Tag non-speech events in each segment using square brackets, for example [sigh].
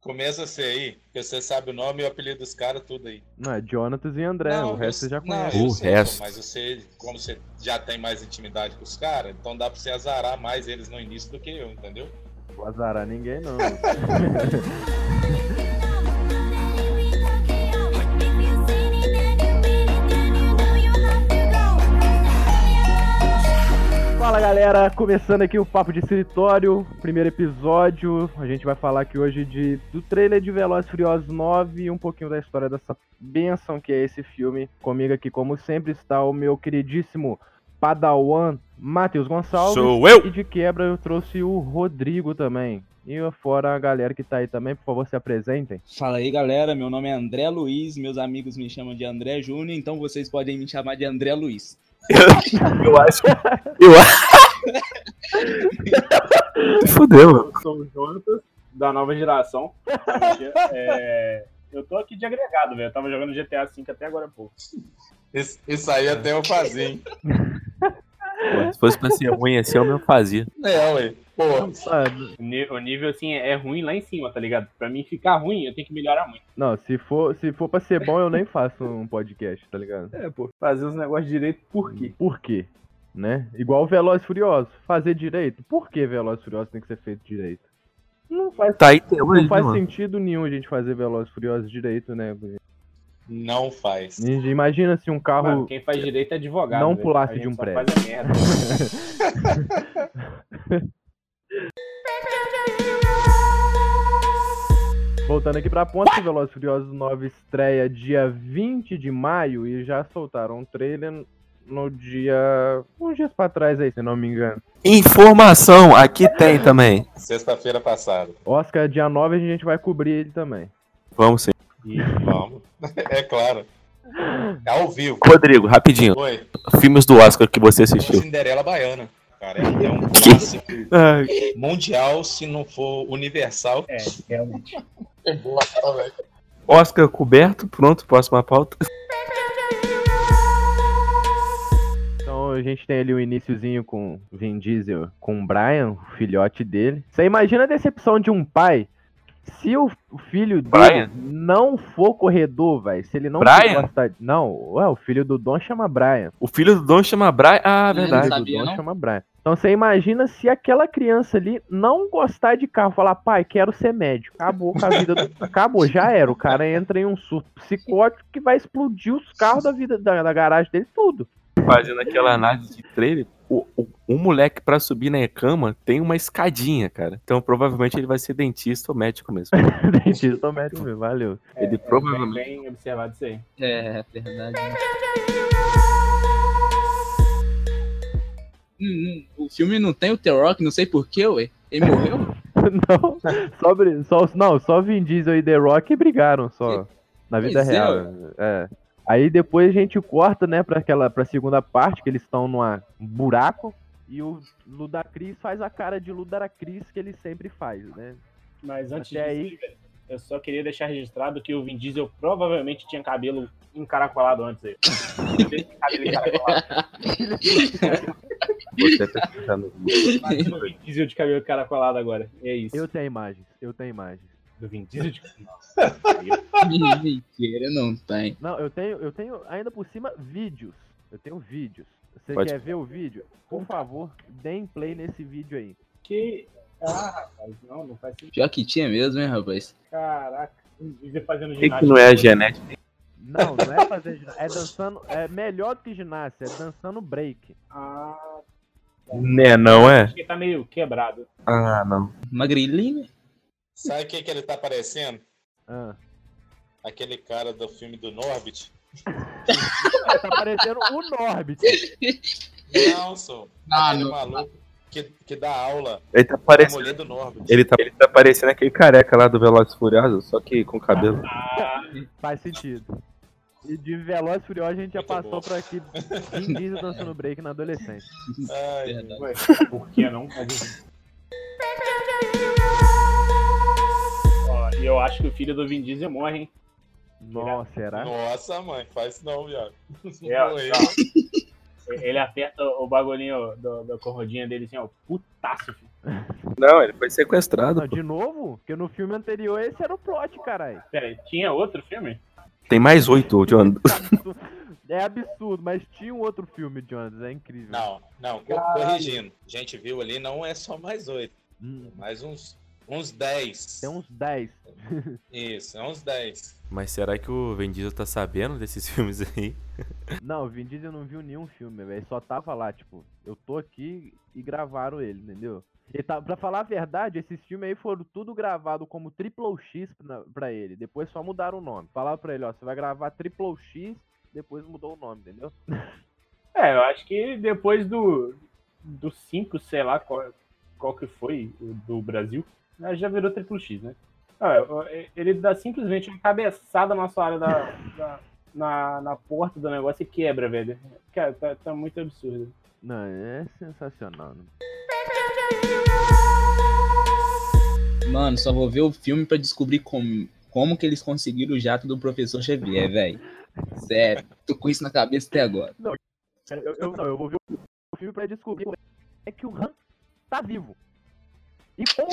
Começa a ser aí, porque você sabe o nome e o apelido dos caras, tudo aí. Não, é Jonatas e André, o resto você já não, conhece. eu O sei, pô, resto. Mas você, como você já tem mais intimidade com os caras, então dá pra você azarar mais eles no início do que eu, entendeu? Não vou azarar ninguém, não. [laughs] Fala galera, começando aqui o Papo de Escritório, primeiro episódio. A gente vai falar aqui hoje de, do trailer de Velozes e Furiosos 9 e um pouquinho da história dessa benção que é esse filme. Comigo aqui, como sempre, está o meu queridíssimo Padawan Matheus Gonçalves. Sou eu! E de quebra eu trouxe o Rodrigo também. E fora a galera que tá aí também, por favor, se apresentem. Fala aí, galera. Meu nome é André Luiz. Meus amigos me chamam de André Júnior, então vocês podem me chamar de André Luiz. [laughs] Eu acho. Eu acho. [laughs] Fudeu, mano. Eu sou o Jonatas, da nova geração. É, eu tô aqui de agregado, velho. Eu tava jogando GTA V até agora há pouco. Isso, isso aí até eu fazia, hein? [laughs] Pô, Se fosse pra ser ruim assim, eu mesmo fazia. É, ué. Pô, O nível, assim, é ruim lá em cima, tá ligado? Pra mim ficar ruim, eu tenho que melhorar muito. não, se for, se for pra ser bom, eu nem faço um podcast, tá ligado? É, pô, fazer os negócios direito, por quê? Por quê? Né? Igual o Veloz e Furioso. Fazer direito. Por que Veloz e Furioso tem que ser feito direito? Não faz, Tá aí hoje, não faz mano. sentido nenhum a gente fazer Veloz e Furioso direito, né? Não faz. Imagina se um Mano, carro. quem faz direito é advogado. Não velho. pulasse de um prédio. Faz a merda. [laughs] Voltando aqui pra ponta, o Veloz e Furioso 9 estreia dia 20 de maio e já soltaram um trailer no dia. uns dias pra trás aí, se não me engano. Informação, aqui tem também. Sexta-feira passada. Oscar dia 9 a gente vai cobrir ele também. Vamos sim. Vamos. [laughs] É claro. É ao vivo. Rodrigo, rapidinho. Oi. Filmes do Oscar que você assistiu. Cinderela Baiana. Cara, é é um [laughs] clássico mundial, se não for universal. É, realmente. É. Oscar coberto, pronto, próxima pauta. Então a gente tem ali o iniciozinho com o Vin Diesel, com o Brian, o filhote dele. Você imagina a decepção de um pai se o o filho dele Brian? não for corredor, velho. Se ele não Brian? gostar de... Não, ué, o filho do Dom chama Brian. O filho do Dom chama Brian. Ah, verdade. O filho sabia, do Dom não? chama Brian. Então você imagina se aquela criança ali não gostar de carro, falar, pai, quero ser médico. Acabou com a vida do... [laughs] Acabou, já era. O cara entra em um surto psicótico que vai explodir os carros da vida da, da garagem dele, tudo. Fazendo aquela análise de trailer. O, o, um moleque pra subir na cama tem uma escadinha, cara. Então provavelmente ele vai ser dentista ou médico mesmo. [laughs] Dentista ou médico mesmo, valeu. Ele É, provavelmente. Bem, bem observado isso aí. É, verdade. Hum, hum, o filme não tem o The Rock, não sei porquê, ué. Ele morreu? [laughs] Não, só, só, não, só Vin Diesel e The Rock brigaram só. Na vida Pois é, real. É. Aí depois a gente corta, né, pra aquela pra segunda parte, que eles estão num buraco. E o Ludacris faz a cara de Ludacris que ele sempre faz, né? Mas antes Até disso, aí- eu só queria deixar registrado que o Vin Diesel provavelmente tinha cabelo encaracolado antes aí. Cabelo encaracolado. Você tá pesquisando. Imagina o Vin Diesel de cabelo encaracolado agora. É isso. Eu tenho imagens, eu tenho imagens. Do Vin Diesel de Mentira, não tem. Não, eu tenho, eu tenho ainda por cima vídeos. Eu tenho vídeos. Você Pode- quer ver o vídeo? Por favor, deem play nesse vídeo aí. Que. Ah, rapaz, não, não faz sentido. Pior que tinha mesmo, hein, rapaz? Caraca. Diesel fazendo O que, ginástica. que não é a genética? Não, não é fazer ginástica. É dançando. É melhor do que ginástica, é dançando break. Ah, Né, não é? acho que tá meio quebrado. Ah, não. Magrilinho? Sabe o que, que ele tá parecendo? Ah. Aquele cara do filme do Norbit. Tá parecendo o Norbit. Não, sou. Ah, aquele não. maluco que, que dá aula. Ele tá A parecendo. Ele tá, ele tá parecendo aquele careca lá do Velozes e Furiosos, só que com cabelo. Ah, Faz sentido. E de Veloz e Furioso a gente já Muito passou bom. pra aqui. Vin Diesel dançando break na adolescência. Ai, ué, por que não? Ó, E eu acho que o filho do Vin Diesel morre, hein? Nossa, será? nossa, mãe, faz não, viado. [laughs] É. Ele aperta o bagulhinho do- da corrodinha dele assim, ó. Putaço, filho. Não, ele foi sequestrado. Não, de novo? Porque no filme anterior esse era o plot, caralho. Pera aí, tinha outro filme? Tem mais oito, John. [laughs] É absurdo, mas tinha um outro filme, Jonas, é incrível. Não, não, Caralho. corrigindo. A gente viu ali, não é só mais oito, Hum, mais uns, uns dez. tem uns 10. Isso, é uns dez. Mas será que o Vin Diesel tá sabendo desses [laughs] filmes aí? Não, o Vin Diesel não viu nenhum filme, velho. Só tava lá, tipo, eu tô aqui e gravaram ele, entendeu? Ele tá, pra falar a verdade, esses filmes aí foram tudo gravado como Triple X pra, pra ele. Depois só mudaram o nome. Falaram pra ele, ó, você vai gravar Triple X, depois mudou o nome, entendeu? [laughs] É, eu acho que depois do do 5, sei lá qual, qual que foi, do Brasil, já virou Triple X, né? Ah, ele dá simplesmente uma cabeçada na sua área da, da- na, na porta do negócio e quebra, velho. Cara, tá, tá muito absurdo. Não, é sensacional. Né? Mano, só vou ver o filme pra descobrir como, como que eles conseguiram o jato do professor Xavier, [laughs] velho. Sério, tô com isso na cabeça até agora. Eu, eu, não, eu vou ver o filme pra descobrir como é que o Han tá vivo. E como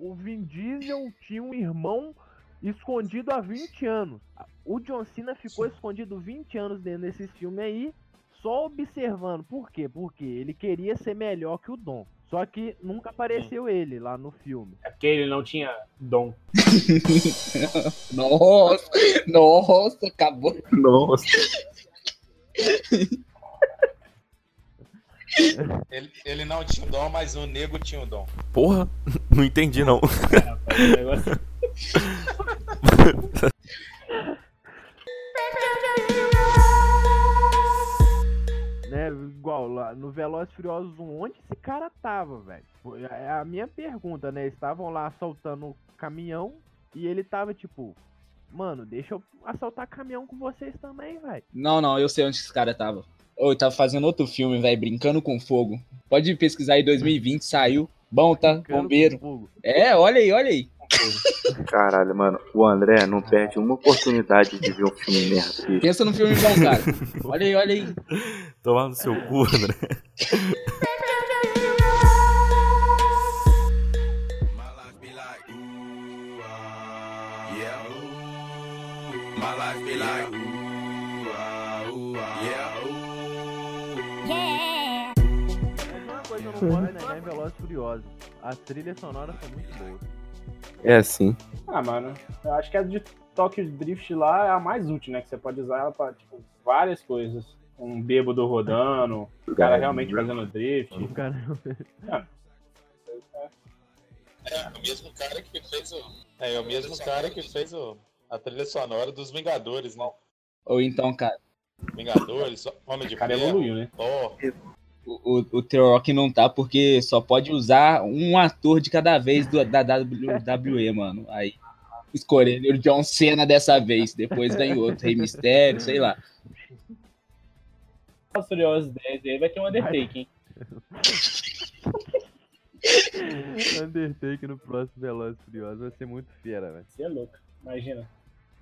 o, o Vin Diesel tinha um irmão escondido há 20 anos. O John Cena ficou escondido 20 anos dentro desse filme aí, só observando. Por quê? Porque ele queria ser melhor que o Dom. Só que nunca apareceu ele lá no filme. É porque ele não tinha dom. [laughs] Nossa, nossa, acabou. Nossa. [laughs] Ele, ele não tinha o dom, mas o nego tinha o dom. Porra, [laughs] não entendi não. Rapaz, o negócio- né? Igual lá no Velozes e Furiosos 1, onde esse cara tava, velho? Foi- É a minha pergunta, né? Eles estavam lá assaltando o caminhão e ele tava tipo, mano, deixa eu assaltar caminhão com vocês também, velho. Não, não, eu sei onde esse cara tava. Ô, ele tava fazendo outro filme, velho, Brincando com Fogo. Pode pesquisar aí, 2020, saiu. Bom, tá? Brincando Bombeiro. É, olha aí, olha aí. Caralho, mano. O André não perde uma oportunidade de ver um filme merda. Pensa no filme bom, cara. [laughs] Olha aí, olha aí. Tomar no seu cu, André. Velozes Furiosos. As trilhas sonoras são muito boas. É assim. Ah, mano, eu acho que a de Tokyo Drift lá é a mais útil, né? Que você pode usar ela pra, tipo, várias coisas. Um bêbado rodando, o cara realmente fazendo drift. O cara... [laughs] É o mesmo cara que fez o. É, é o mesmo cara que fez o, a trilha sonora dos Vingadores, né? Ou então, cara, Vingadores, Homem de O cara Ferro, evoluiu, né? Thor. O, o, Rock não tá porque só pode usar um ator de cada vez do, da WWE, mano. Aí escolheram o John Cena dessa vez, depois vem outro, Rei Mistério, sei lá. Os Furiosos 10 aí vai ter um Undertaker, hein? [laughs] Undertaker no próximo Velozes Furiosos vai ser muito fera, velho. Você é louco. Imagina.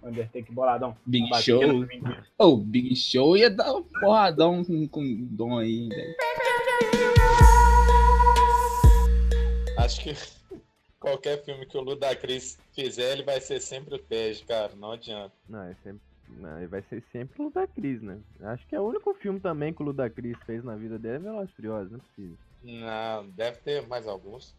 Undertaker boladão. Big Show. Diesel. Ô, Big Show ia dar um porradão com, com Dom aí, velho. Acho que [laughs] qualquer filme que o Ludacris fizer, ele vai ser sempre o Tej, cara. Não adianta. Não, é sempre. Não, ele vai ser sempre o Ludacris, né? Acho que é o único filme também que o Ludacris fez na vida dele é Velozes e Furiosos, não é possível. Não, deve ter mais alguns.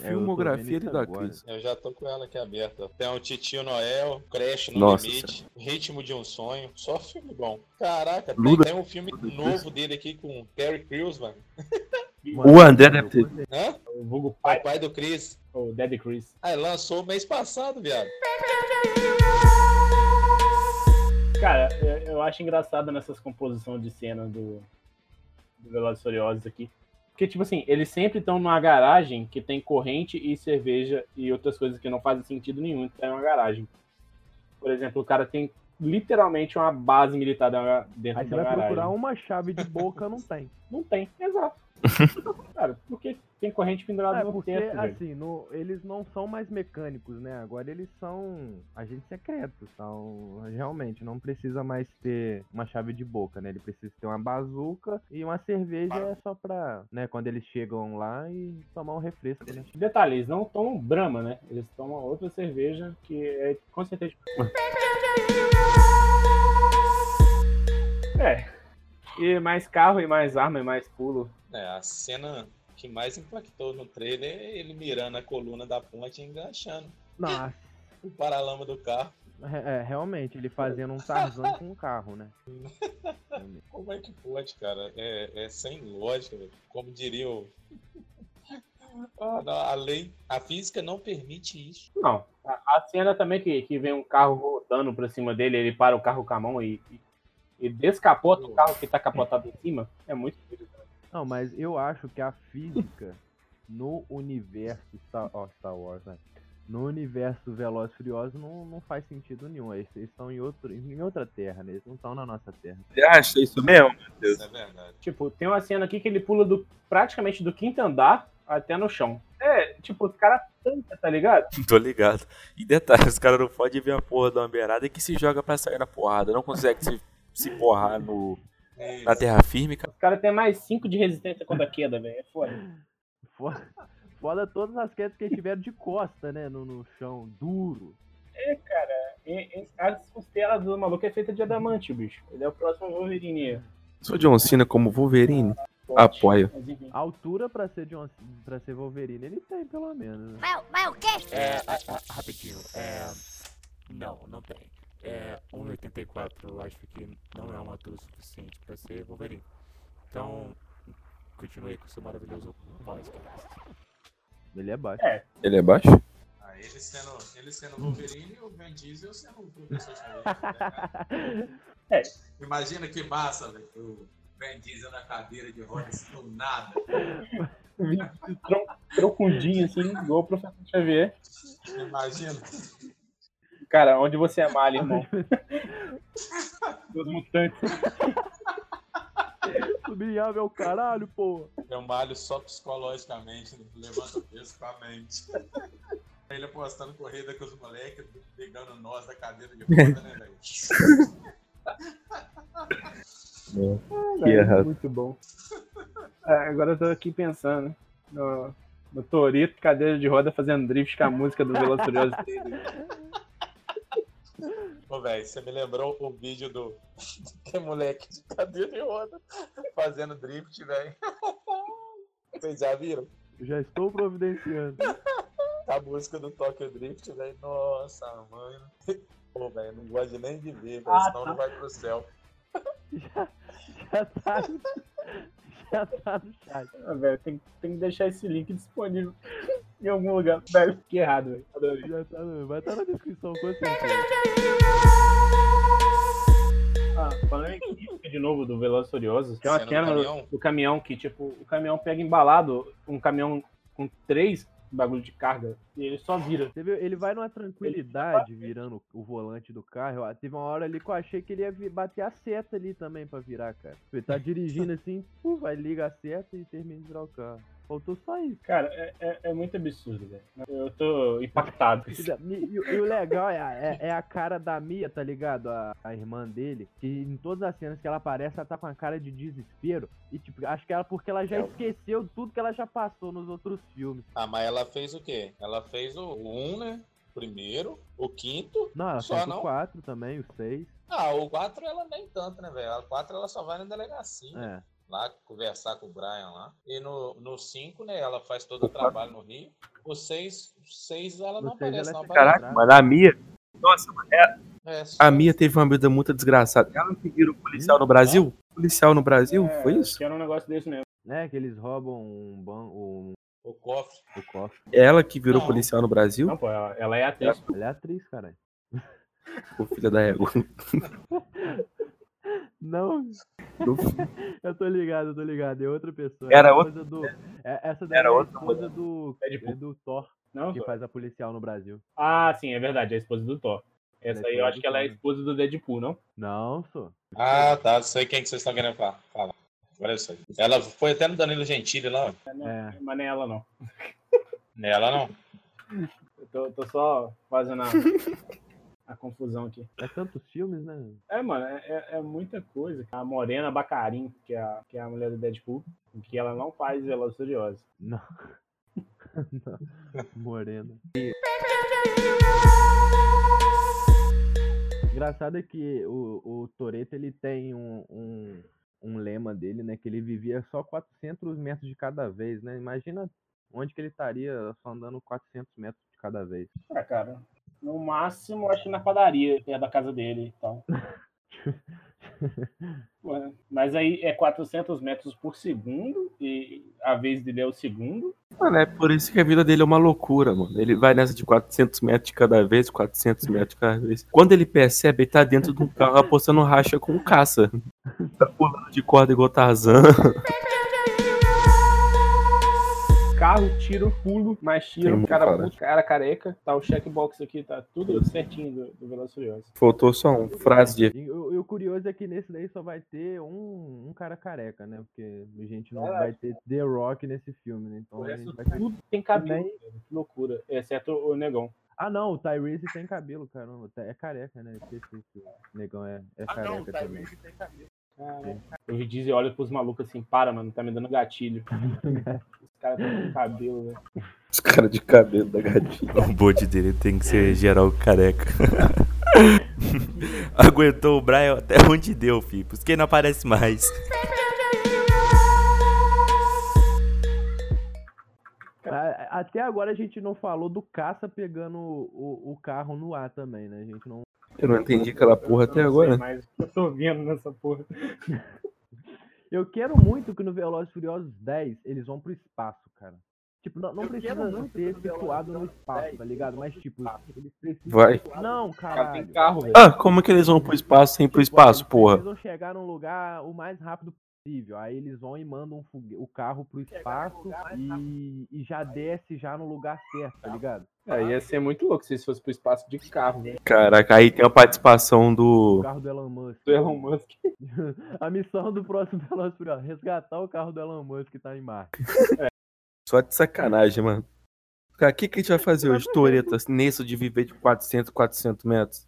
É, Filmografia de da agora. Cris. Eu já tô com ela aqui aberta. Tem o Titio Noel, Crash no Nossa Limite, Ritmo de um Sonho. Só filme bom. Caraca, tem, Luda- tem um filme novo dele aqui com Terry Crews, mano. [laughs] O André deve ter. Hã? O vulgo O pai, pai do Chris. o Daddy Chris. Ah, ele lançou mês passado, viado. Cara, eu, eu acho engraçado nessas composições de cena do, do Velozes e Furiosos aqui. Porque, tipo assim, eles sempre estão numa garagem que tem corrente e cerveja e outras coisas que não fazem sentido nenhum estar em uma garagem. Por exemplo, o cara tem literalmente uma base militar da- dentro Aí você vai garagem. procurar uma chave de boca, não tem. Não tem, exato. [laughs] Cara, porque tem corrente pendurada É, no porque, teto, assim, no- eles não são mais mecânicos, né? Agora eles são agentes secretos, são... Realmente, não precisa mais ter uma chave de boca, né? Ele precisa ter uma bazuca e uma cerveja é só pra, né, quando eles chegam lá e tomar um refresco, né? Detalhe, eles não tomam Brahma, né? Eles tomam outra cerveja que é com certeza. É. E mais carro, e mais arma, e mais pulo. É, a cena que mais impactou no trailer é ele mirando a coluna da ponte e enganchando Nossa, o paralama do carro. é, é, realmente, ele fazendo um Tarzan com um carro, né? [laughs] Como é que pode, cara? É, é sem lógica, velho. Como diria o. [laughs] Ah, não, a lei, a física não permite isso. Não. A, a cena também que, que vem um carro voltando pra cima dele, ele para o carro com a mão e, e, e descapota o carro que tá capotado em cima, é muito doido. Não, mas eu acho que a física no universo Star, ó, Star Wars, né? No universo Velozes e Furiosos não, não faz sentido nenhum. Eles, eles estão em, outro, em outra terra, né? Eles não estão na nossa terra. Você acha isso mesmo? Isso é verdade. Tipo, tem uma cena aqui que ele pula do, praticamente do quinto andar até no chão. É, tipo, os caras tanca, tá ligado? [laughs] Tô ligado. E detalhe, os caras não podem ver a porra da beirada que se joga pra sair na porrada. Não consegue se, se porrar no, na terra firme, cara. Os caras têm mais 5 de resistência contra a queda, velho. É foda. Foda, foda todas as quedas que eles tiveram de costa, né? No, no chão, duro. E, e, as costelas do maluco é feita de adamante, bicho. Ele é o próximo Wolverine. Sou John Cena como Wolverine. Forte. Apoio. A altura pra ser, John, pra ser Wolverine, ele tem, pelo menos. Né? Mas, mas o quê? É, a- a- rapidinho, é. Não, não tem. É, 1,84 eu acho que não é uma altura suficiente pra ser Wolverine. Então, continue com o seu maravilhoso podcast. Ele é baixo. Ele é baixo? Ah, ele sendo, ele sendo Wolverine e o Van Diesel sendo o professor Xavier. né? [laughs] É. Imagina que massa, velho. O Van Diesel na cadeira de rodas do nada. Tron- Troncudinho, assim, igual o professor Xavier. Imagina. Cara, onde você é malha, irmão? Dos [laughs] mutantes. Sublinhava é o caralho, pô. Eu malho só psicologicamente, levanta o peso com a mente. Ele apostando corrida com os moleques, pegando nós da cadeira de roda, né, velho? Que errado. Muito bom. É, agora eu tô aqui pensando no, no Torito, cadeira de roda, fazendo drift com a música do Velozes e Furiosos. Ô, velho, você me lembrou o vídeo do [laughs] que moleque de cadeira de roda fazendo drift, velho. [laughs] Vocês já viram? Já estou providenciando. [laughs] A música do Tokyo Drift, velho. Nossa, mano. Pô, velho, não gosto nem de ver, velho, Ah, senão não vai pro céu. Já, já tá. Já tá no chat. Ah, velho, tem, tem que deixar esse link disponível em algum lugar. Velho, que errado, velho. Adorei. Já tá no- vai estar na descrição, com certeza. Ah, falando em crítica de novo do Velozes e Furiosos, tem uma Cena do cena do caminhão? do caminhão que, tipo, o caminhão pega embalado, um caminhão com três bagulho de carga, e ele só vira. Você viu? Ele vai numa tranquilidade virando o volante do carro. Eu- Teve uma hora ali que eu achei que ele ia bater a seta ali também pra virar, cara. Ele tá dirigindo [laughs] assim, vai liga a seta e termina de virar o carro. Faltou só isso. Cara, é, é, é muito absurdo, velho. Eu tô impactado. [laughs] E, e- e o legal é a, é- é a cara da Mia, tá ligado? A, a irmã dele. Que em todas as cenas que ela aparece, ela tá com a cara de desespero. E tipo, acho que ela porque ela já esqueceu tudo que ela já passou nos outros filmes. Ah, mas ela fez o quê? Ela fez o 1, né? Primeiro, o quinto. Não, ela Só fez não? o 4 também, o 6. Ah, o 4 ela nem tanto, né, velho? O 4 ela só vai na delegacia. É. Lá conversar com o Brian lá. E no, no 5, né, ela faz todo o trabalho no Rio. O 6, o 6 ela No não seis aparece, ela não fica aparece. Caraca, mas a Mia. Nossa, É, só- a Mia teve uma vida muito desgraçada. Ela que virou policial no Brasil? Policial no Brasil? É, Foi isso? Que era um negócio desse mesmo. É, que eles roubam um banco, um, O cofre. o cofre. Ela que virou Não. policial no Brasil? Não, pô, ela, ela é atriz. Ela é atriz, caralho. O filho da égua. [laughs] Não, Do [laughs] eu tô ligado, eu tô ligado. É outra pessoa. Era é a outra- do. é- essa daí Era é a outra esposa do, é do Thor, Não, que faz a policial no Brasil. Ah, sim, é verdade. É a esposa do Thor. Essa é aí eu esposa acho que ela é a esposa do Deadpool, não? Não, sou. Ah, tá. Sei quem que vocês estão querendo falar. Fala. Olha só. Ela foi até no Danilo Gentili lá. É. Mas nem ela não. Nela não. [laughs] Eu tô, tô só fazendo a, [laughs] a confusão aqui. É tantos filmes, né? É, mano, é, é- é muita coisa. A Morena Bacarin, que é a, que é a mulher do Deadpool, que ela não faz Velozes Furiosos. Não. [laughs] Não. Morena. Engraçado é que o, o Toreto ele tem um, um, um lema dele, né? Que ele vivia só 400 metros de cada vez, né? Imagina onde que ele estaria só andando 400 metros de cada vez. É, cara. No máximo, acho que na padaria, que é da casa dele. Então. [laughs] Ué, Mas aí é 400 metros por segundo, e a vez dele é o segundo. Mano, é por isso que a vida dele é uma loucura, mano. Ele vai nessa de 400 metros de cada vez, 400 metros de cada vez. Quando ele percebe, ele tá dentro de um carro apostando racha com caça. [laughs] Tá pulando de corda igual Tarzan. [laughs] Carro, tiro, pulo, mais Tem tiro, muito cara, puto, cara careca. Tá o checkbox aqui, tá tudo certinho do, do Velozes Furiosos. Faltou só uma frase de E o, e o curioso é que nesse daí só vai ter um, um cara careca, né? Porque a gente não É. vai ter The Rock nesse filme, né? Então O a resto gente vai ter... tudo tem cabelo. Que loucura. Exceto o negão. Ah não, o Tyrese tem cabelo, caramba. É careca, né? Esqueci que o negão é, é careca também. Cara, o Vin Diesel olha pros malucos assim, para, mano, tá me dando gatilho. Os caras tão com cabelo, velho. Os caras de cabelo da gatinha. O bote dele tem que ser geral careca. [laughs] Aguentou o Brian até onde deu, fi. Por isso que ele não aparece mais. Até agora a gente não falou do caça pegando o, o, o carro no ar também, né? A gente não. Eu não entendi aquela porra até Eu não agora. sei mais o que eu tô vendo nessa porra. [laughs] Eu quero muito que no Velozes Furiosos 10 eles vão pro espaço, cara. Tipo, não, não precisa ser situado no espaço, tá ligado? Mas, tipo, eles precisam. Vai. Não, Cara, caralho. carro. Ah, como é que eles vão pro espaço sem ir pro espaço, Eles porra? precisam chegar num lugar o mais rápido possível. Aí eles vão e mandam um fogue- o carro pro espaço e, e já desce já no lugar certo, tá ligado? É, ia ser muito louco se isso fosse pro espaço de carro, velho. Caraca, aí tem a participação O do. carro do Elon Musk. Do Elon Musk. [laughs] A missão do próximo Furiosos, resgatar o carro do Elon Musk que tá em Marte. [laughs] Só de sacanagem, mano. Cara, o que, que a gente vai fazer hoje, Toreto, nisso de viver de 400, 400 metros?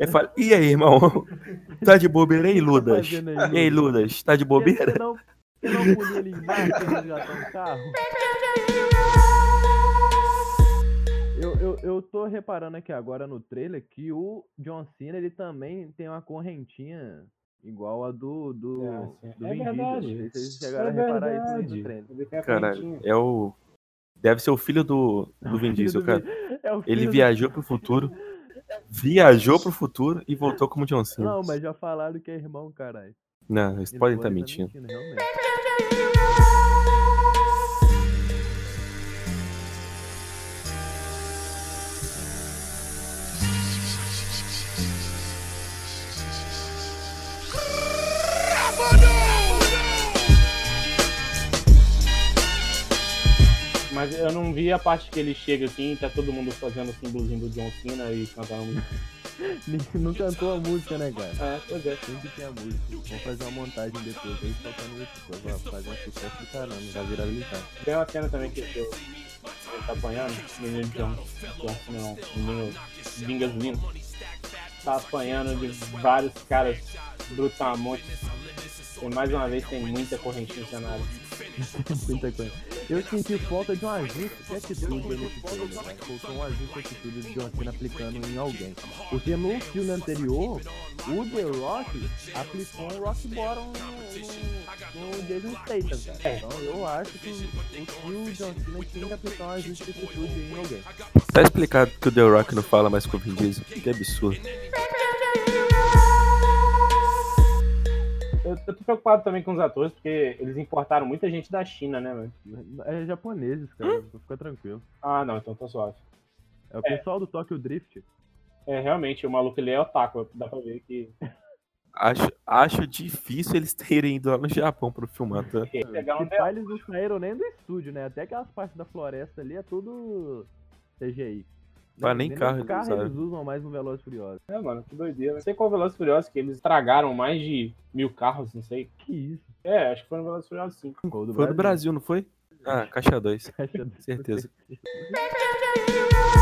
Ele fala, e aí, irmão? [laughs] Tá de bobeira, hein, Ludas? fazendo aí, E aí, Ludas, tá de bobeira? Você não, você não podia ali em Marte resgatar um carro? Eu, eu, eu tô reparando aqui agora no trailer que o John Cena ele também tem uma correntinha igual a do, do, É, do é Vin verdade. Vocês chegaram É a reparar isso aí verdade. no trailer. Ele tem a Caralho, correntinha. é o. Deve ser o filho do, do [laughs] Vin Diesel, cara. É o Ele viajou pro futuro. Viajou pro futuro e voltou como John Cena. Não, mas já falaram que é irmão, caralho. Não, eles podem estar tá mentindo. realmente. Mas eu não vi a parte que ele chega assim, tá todo mundo fazendo o símbolozinho do John Cena e cantando música. [laughs] Ninguém- Não cantou a música, né, cara? É, pois é. Tem que ter a música. Vamos fazer uma montagem depois aí tocando isso. Depois vai fazer um sucesso do caramba, vai viralizar. Tem uma cena também que eu, ele tá apanhando, o menino John, John Cena não, o menino Vingas Lino, tá apanhando de vários caras brutamontes. E mais uma vez tem muita correntinha no cenário. [laughs] Muita coisa. Eu senti falta de um ajuste de atitude nesse filme, cara. Faltou um ajuste de atitude de John Cena aplicando em alguém. Porque no filme anterior, o The Rock aplicou um Rock Bottom no, no, Jason Statham, cara. Então eu acho que o, o John Cena tinha que aplicar um ajuste de atitude em alguém. Tá explicado que o The Rock não fala mais com o Vin Diesel. Que absurdo. Eu, eu tô preocupado também com os atores, porque eles importaram muita gente da China, né, velho? É japoneses, cara. Fica tranquilo. Ah, não, então tô suave. É o pessoal do Tokyo Drift. É, realmente, o maluco ele é otaku, dá pra ver que [laughs] Acho, acho difícil eles terem ido lá no Japão pro filmar, tá? pegar um eles não saíram nem do estúdio, né? Até aquelas partes da floresta ali é tudo CGI. Pra nem Nem carro carros usaram. eles usam mais no Veloz e Furioso. É, mano, que doideira. Não sei qual Velozes e Furiosos que eles estragaram mais de mil carros, não sei. Que isso? É, acho que foi no Velozes e Furiosos 5. Gol do Foi do Brasil, não foi? Ah, caixa 2. Caixa Certeza. [laughs]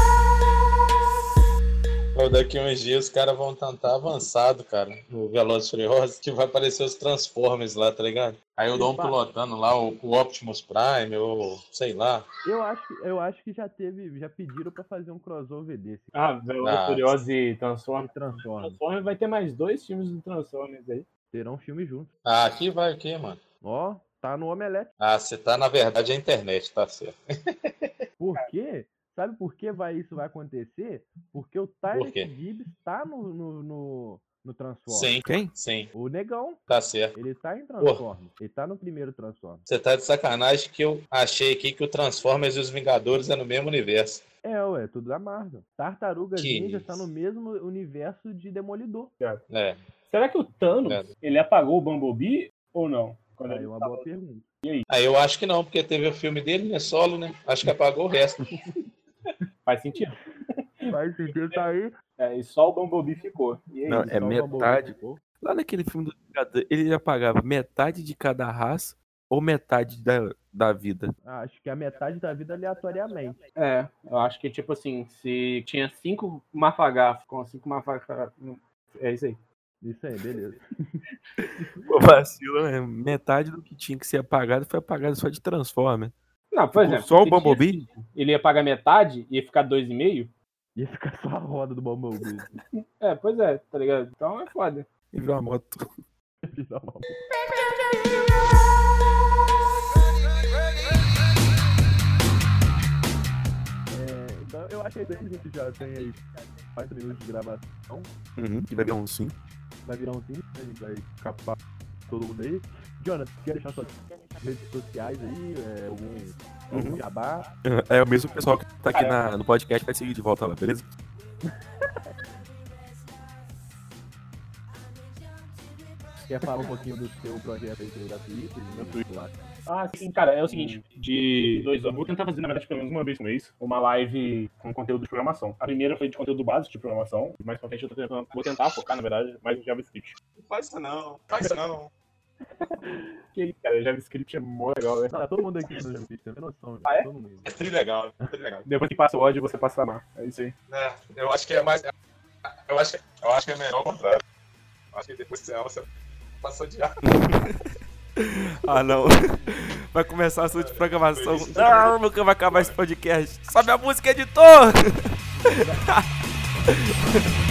Pô, daqui uns dias os caras vão tentar avançado, cara, no Velozes e Furiosos, que vai aparecer os Transformers lá, tá ligado? Aí eu dou um pilotando lá, o, o Optimus Prime, ou sei lá. Eu acho, que- eu acho que já teve, já pediram pra fazer um crossover desse. Ah, Velozes Ah, e Furiosos e Transformers. Transformers. Transformers vai ter mais dois filmes do Transformers aí. Terão filme juntos. Ah, aqui vai o quê, mano? Ó, tá no Omelete. Ah, você tá, na verdade, a internet, tá certo. [laughs] Por quê? Sabe por que vai, isso vai acontecer? Porque o? Tyrese Gibbs tá no, no, no, no Transformers. Sim, Quem? sim, O negão, tá certo. ele tá em Transformers. Ele tá no primeiro Transformers. Você tá de sacanagem que eu achei aqui que o Transformers e os Vingadores é no mesmo universo. É, ué, tudo da Marvel. Tartarugas Que Ninja isso. tá no mesmo universo de Demolidor. É, Será que o Thanos, É. ele apagou o Bumblebee ou não? Quando Aí é uma tava- boa pergunta. aí eu acho que não, porque teve o filme dele, né, solo, né? Acho que apagou o resto. [laughs] [laughs] Faz sentido. Faz sentido, tá aí. É, e só o Bumblebee ficou. E aí, Não, é Só o Bumblebee metade. ficou. Lá naquele filme do ele já pagava metade de cada raça ou metade da, da vida. Acho que a metade da vida aleatoriamente. É, eu acho que, tipo assim, se tinha cinco mafagafos com cinco mafagafos. É isso aí. Isso aí, beleza. [laughs] Pô, vacilo, né? Metade do que tinha que ser apagado foi apagado só de Transformer. Não, por Ficou exemplo. só o Bumblebee? Ele ia pagar metade, ia ficar dois e meio. Ia ficar só a roda do Bumblebee. [laughs] É, pois é, tá ligado? Então é foda. E virou [laughs] uma moto. É, então eu acho que a gente já tem aí 40 minutos de gravação. Uhum, que vai virar um sim. Vai virar um vídeo, a gente vai capar todo mundo aí. Jonathan, quer deixar suas redes sociais aí? É, algum Uhum. jabá? É o mesmo pessoal que tá aqui na- no podcast, vai seguir de volta lá, beleza? [laughs] Quer falar um pouquinho do seu projeto aí da? Meu. Ah, sim, cara, é o seguinte, de dois anos, vou tentar fazer, na verdade, pelo menos uma vez por mês, uma live com conteúdo de programação. A primeira foi de conteúdo básico de programação, mais pra frente eu tô tentando, vou tentar focar, na verdade, mais no JavaScript. Não faz isso não, faz isso não. [laughs] Que cara, JavaScript é mó legal, né? Não, todo mundo aqui no Twitch tem noção. Ah, é? Todo mundo. É trilegal, é trilegal. Depois que passa o ódio, você passa a amar. É isso aí. É, eu acho que é mais. Eu acho, que- eu acho que é melhor o contrário. Acho que depois que você ama, você passa a odiar. [laughs] Ah, não. Vai começar a sua de programação. Não, nunca vai acabar esse podcast. Sobe a música, editor! [laughs]